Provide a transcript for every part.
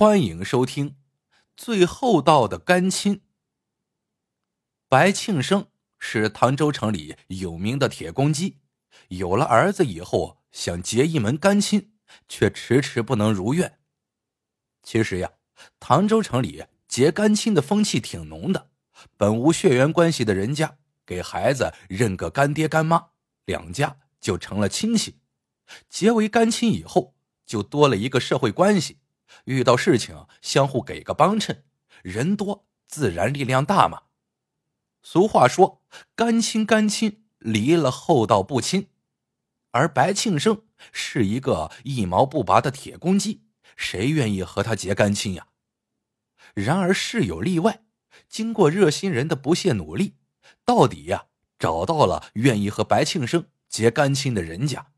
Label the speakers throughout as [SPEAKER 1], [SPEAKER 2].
[SPEAKER 1] 欢迎收听《最厚道的干亲》。白庆生是唐州城里有名的铁公鸡，有了儿子以后，想结一门干亲，却迟迟不能如愿。其实呀，唐州城里结干亲的风气挺浓的，本无血缘关系的人家，给孩子认个干爹干妈，两家就成了亲戚。结为干亲以后，就多了一个社会关系。遇到事情相互给个帮衬，人多自然力量大嘛。俗话说：“干亲干亲，离了厚道不亲。”而白庆生是一个一毛不拔的铁公鸡，谁愿意和他结干亲呀？然而事有例外，经过热心人的不懈努力，到底呀找到了愿意和白庆生结干亲的人家。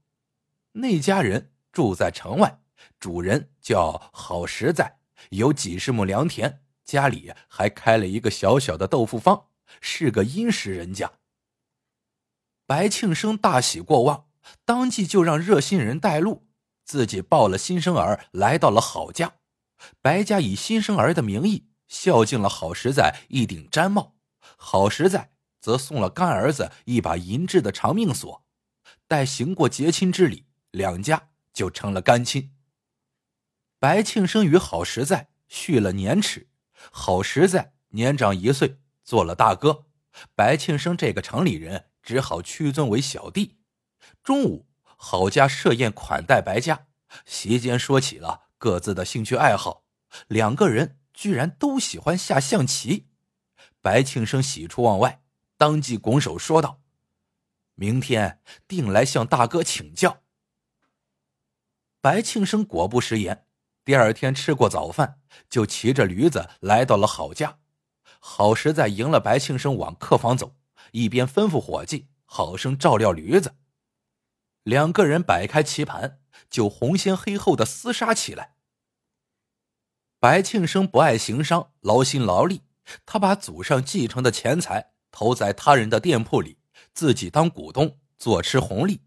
[SPEAKER 1] 那家人住在城外。主人叫郝实在，有几十亩良田，家里还开了一个小小的豆腐坊，是个殷实人家。白庆生大喜过望，当即就让热心人带路，自己抱了新生儿来到了郝家。白家以新生儿的名义孝敬了郝实在一顶毡帽，郝实在则送了干儿子一把银制的长命锁。待行过结亲之礼，两家就成了干亲。白庆生与郝实在续了年齿，郝实在年长一岁，做了大哥。白庆生这个城里人只好屈尊为小弟。中午，郝家设宴款待白家，席间说起了各自的兴趣爱好，两个人居然都喜欢下象棋。白庆生喜出望外，当即拱手说道：“明天定来向大哥请教。”白庆生果不食言。第二天吃过早饭，就骑着驴子来到了郝家。郝实在迎了白庆生往客房走，一边吩咐伙计好生照料驴子。两个人摆开棋盘，就红先黑后的厮杀起来。白庆生不爱行商，劳心劳力，他把祖上继承的钱财投在他人的店铺里，自己当股东，坐吃红利。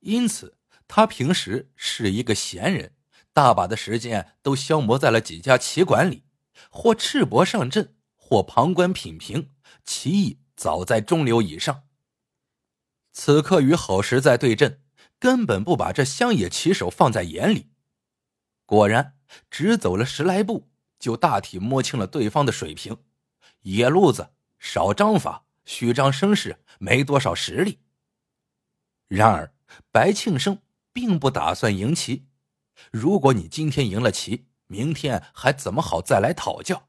[SPEAKER 1] 因此，他平时是一个闲人。大把的时间都消磨在了几家棋馆里，或赤膊上阵，或旁观品评，棋艺早在中流以上。此刻与郝实在对阵，根本不把这乡野棋手放在眼里。果然，只走了十来步，就大体摸清了对方的水平：野路子，少章法，虚张声势，没多少实力。然而，白庆生并不打算赢棋。如果你今天赢了棋，明天还怎么好再来讨教？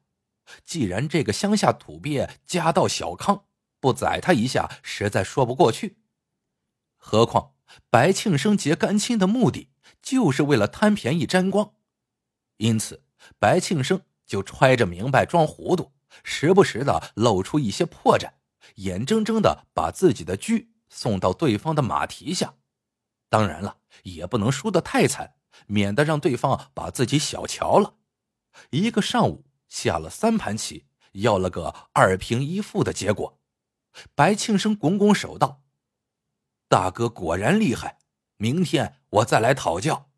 [SPEAKER 1] 既然这个乡下土鳖家道小康，不宰他一下实在说不过去。何况白庆生结干亲的目的就是为了贪便宜沾光，因此白庆生就揣着明白装糊涂，时不时的露出一些破绽，眼睁睁的把自己的车送到对方的马蹄下。当然了，也不能输得太惨。免得让对方把自己小瞧了。一个上午下了三盘棋，要了个二平一负的结果。白庆生拱拱手道：“大哥果然厉害，明天我再来讨教。”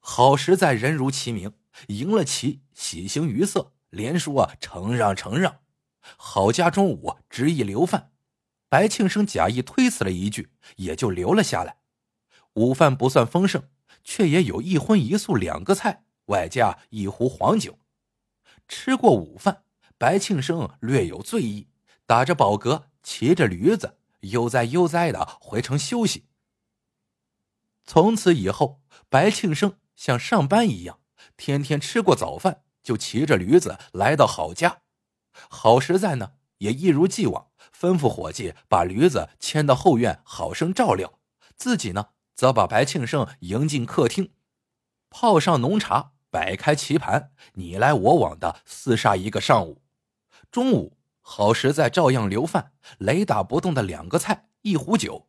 [SPEAKER 1] 好实在人如其名，赢了棋喜形于色，连说承让承让。郝家中午执意留饭，白庆生假意推辞了一句，也就留了下来。午饭不算丰盛，却也有一荤一素两个菜，外加一壶黄酒。吃过午饭，白庆生略有醉意，打着饱嗝，骑着驴子悠哉悠哉的回城休息。从此以后，白庆生像上班一样，天天吃过早饭就骑着驴子来到郝家。郝实在呢，也一如既往吩咐伙计把驴子牵到后院，好生照料，自己呢。则把白庆生迎进客厅，泡上浓茶，摆开棋盘，你来我往的厮杀一个上午。中午，郝实在照样留饭，雷打不动的两个菜，一壶酒。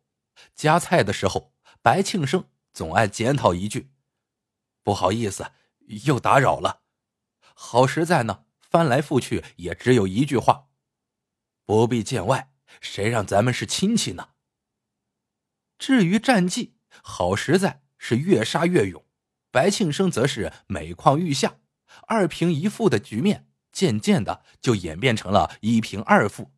[SPEAKER 1] 夹菜的时候，白庆生总爱检讨一句：“不好意思，又打扰了。”郝实在呢，翻来覆去也只有一句话：“不必见外，谁让咱们是亲戚呢？”至于战绩。好实在是越杀越勇，白庆生则是每况愈下，二平一负的局面渐渐的就演变成了一平二负。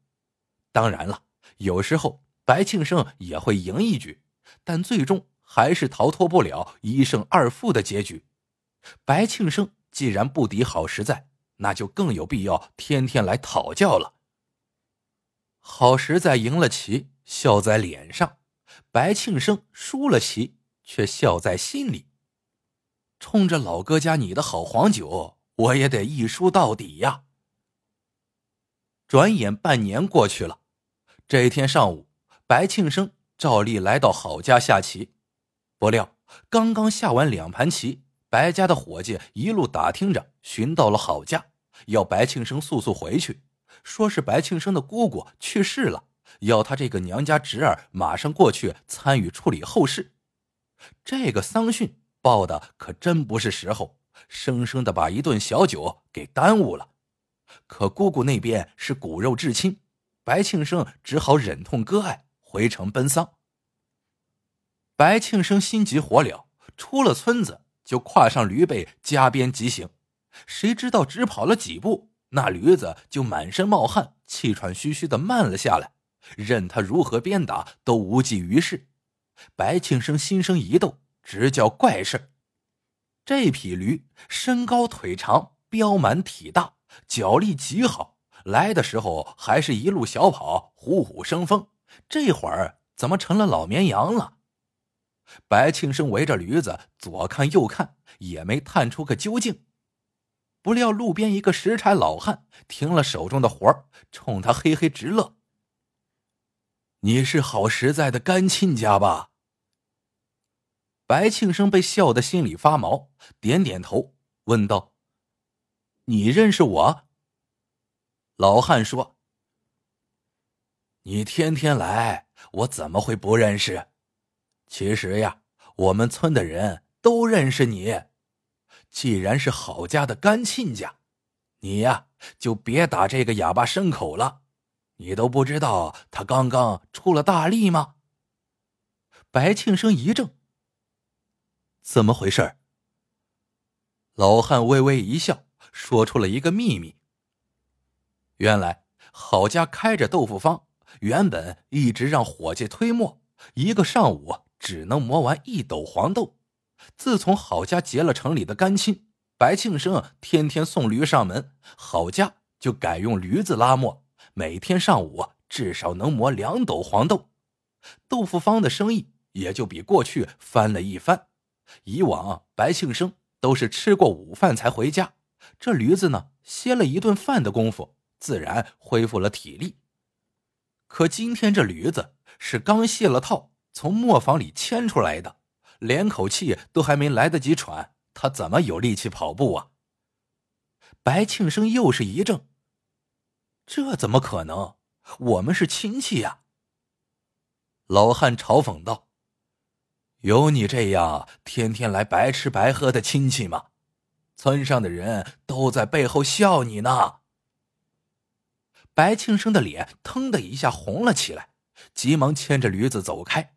[SPEAKER 1] 当然了，有时候白庆生也会赢一局，但最终还是逃脱不了一胜二负的结局。白庆生既然不敌郝实在，那就更有必要天天来讨教了。郝实在赢了棋，笑在脸上；白庆生输了棋，却笑在心里。冲着老哥家你的好黄酒，我也得一输到底呀！转眼半年过去了，这一天上午，白庆生照例来到郝家下棋，不料刚刚下完两盘棋。白家的伙计一路打听着，寻到了郝家，要白庆生速速回去，说是白庆生的姑姑去世了，要他这个娘家侄儿马上过去参与处理后事。这个丧讯报的可真不是时候，生生的把一顿小酒给耽误了。可姑姑那边是骨肉至亲，白庆生只好忍痛割爱，回城奔丧。白庆生心急火燎，出了村子。就跨上驴背，加鞭疾行。谁知道只跑了几步，那驴子就满身冒汗，气喘吁吁的慢了下来。任他如何鞭打，都无济于事。白庆生心生一动，直叫怪事这匹驴身高腿长，膘满体大，脚力极好。来的时候还是一路小跑，虎虎生风。这会儿怎么成了老绵羊了？白庆生围着驴子左看右看，也没探出个究竟。不料路边一个拾柴老汉停了手中的活儿，冲他嘿嘿直乐：“你是好实在的干亲家吧？”白庆生被笑得心里发毛，点点头，问道：“你认识我？”老汉说：“你天天来，我怎么会不认识？”其实呀，我们村的人都认识你。既然是郝家的干亲家，你呀就别打这个哑巴牲口了。你都不知道他刚刚出了大力吗？白庆生一怔，怎么回事？老汉微微一笑，说出了一个秘密。原来郝家开着豆腐坊，原本一直让伙计推磨，一个上午。只能磨完一斗黄豆。自从郝家结了城里的干亲，白庆生天天送驴上门，郝家就改用驴子拉磨，每天上午至少能磨两斗黄豆。豆腐坊的生意也就比过去翻了一番。以往白庆生都是吃过午饭才回家，这驴子呢歇了一顿饭的功夫，自然恢复了体力。可今天这驴子是刚卸了套。从磨坊里牵出来的，连口气都还没来得及喘，他怎么有力气跑步啊？白庆生又是一怔，这怎么可能？我们是亲戚呀！老汉嘲讽道：“有你这样天天来白吃白喝的亲戚吗？村上的人都在背后笑你呢。”白庆生的脸腾的一下红了起来，急忙牵着驴子走开。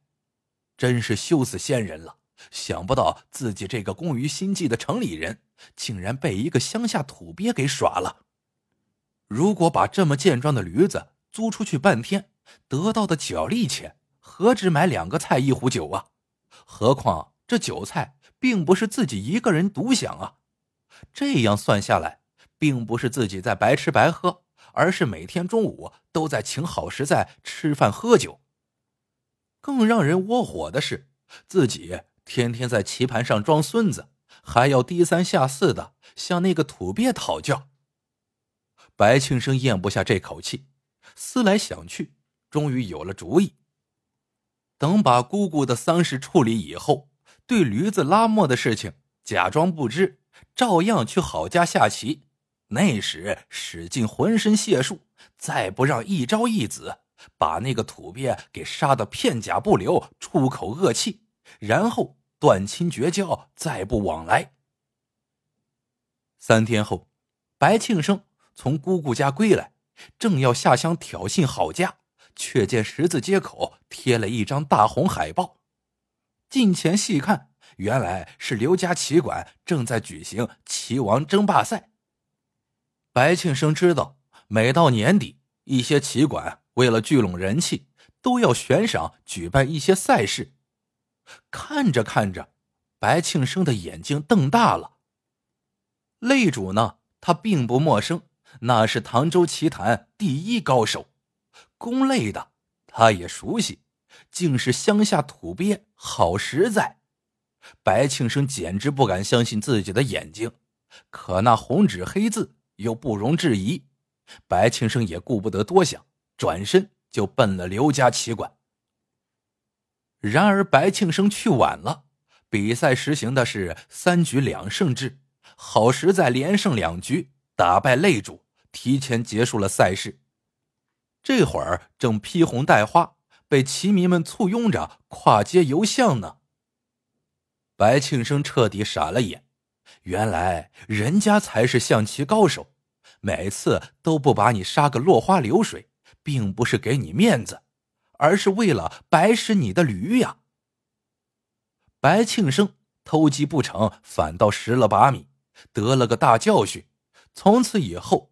[SPEAKER 1] 真是羞死先人了！想不到自己这个工于心计的城里人，竟然被一个乡下土鳖给耍了。如果把这么健壮的驴子租出去半天，得到的脚力钱何止买两个菜一壶酒啊？何况这酒菜并不是自己一个人独享啊！这样算下来，并不是自己在白吃白喝，而是每天中午都在请好食在吃饭喝酒。更让人窝火的是，自己天天在棋盘上装孙子，还要低三下四的向那个土鳖讨教。白庆生咽不下这口气，思来想去，终于有了主意。等把姑姑的丧事处理以后，对驴子拉磨的事情假装不知，照样去郝家下棋。那时使尽浑身解数，再不让一招一子。把那个土鳖给杀得片甲不留，出口恶气，然后断亲绝交，再不往来。三天后，白庆生从姑姑家归来，正要下乡挑衅郝家，却见十字街口贴了一张大红海报。近前细看，原来是刘家棋馆正在举行棋王争霸赛。白庆生知道，每到年底，一些棋馆为了聚拢人气，都要悬赏举办一些赛事。看着看着，白庆生的眼睛瞪大了。擂主呢，他并不陌生，那是唐州棋坛第一高手。攻擂的，他也熟悉。竟是乡下土鳖，好实在。白庆生简直不敢相信自己的眼睛，可那红纸黑字又不容置疑。白庆生也顾不得多想，转身就奔了刘家棋馆。然而，白庆生去晚了。比赛实行的是三局两胜制，好实在连胜两局，打败擂主，提前结束了赛事。这会儿正披红戴花。被棋迷们簇拥着跨街游巷呢。白庆生彻底傻了眼，原来人家才是象棋高手，每次都不把你杀个落花流水，并不是给你面子，而是为了白使你的驴呀。白庆生偷鸡不成，反倒蚀了把米，得了个大教训，从此以后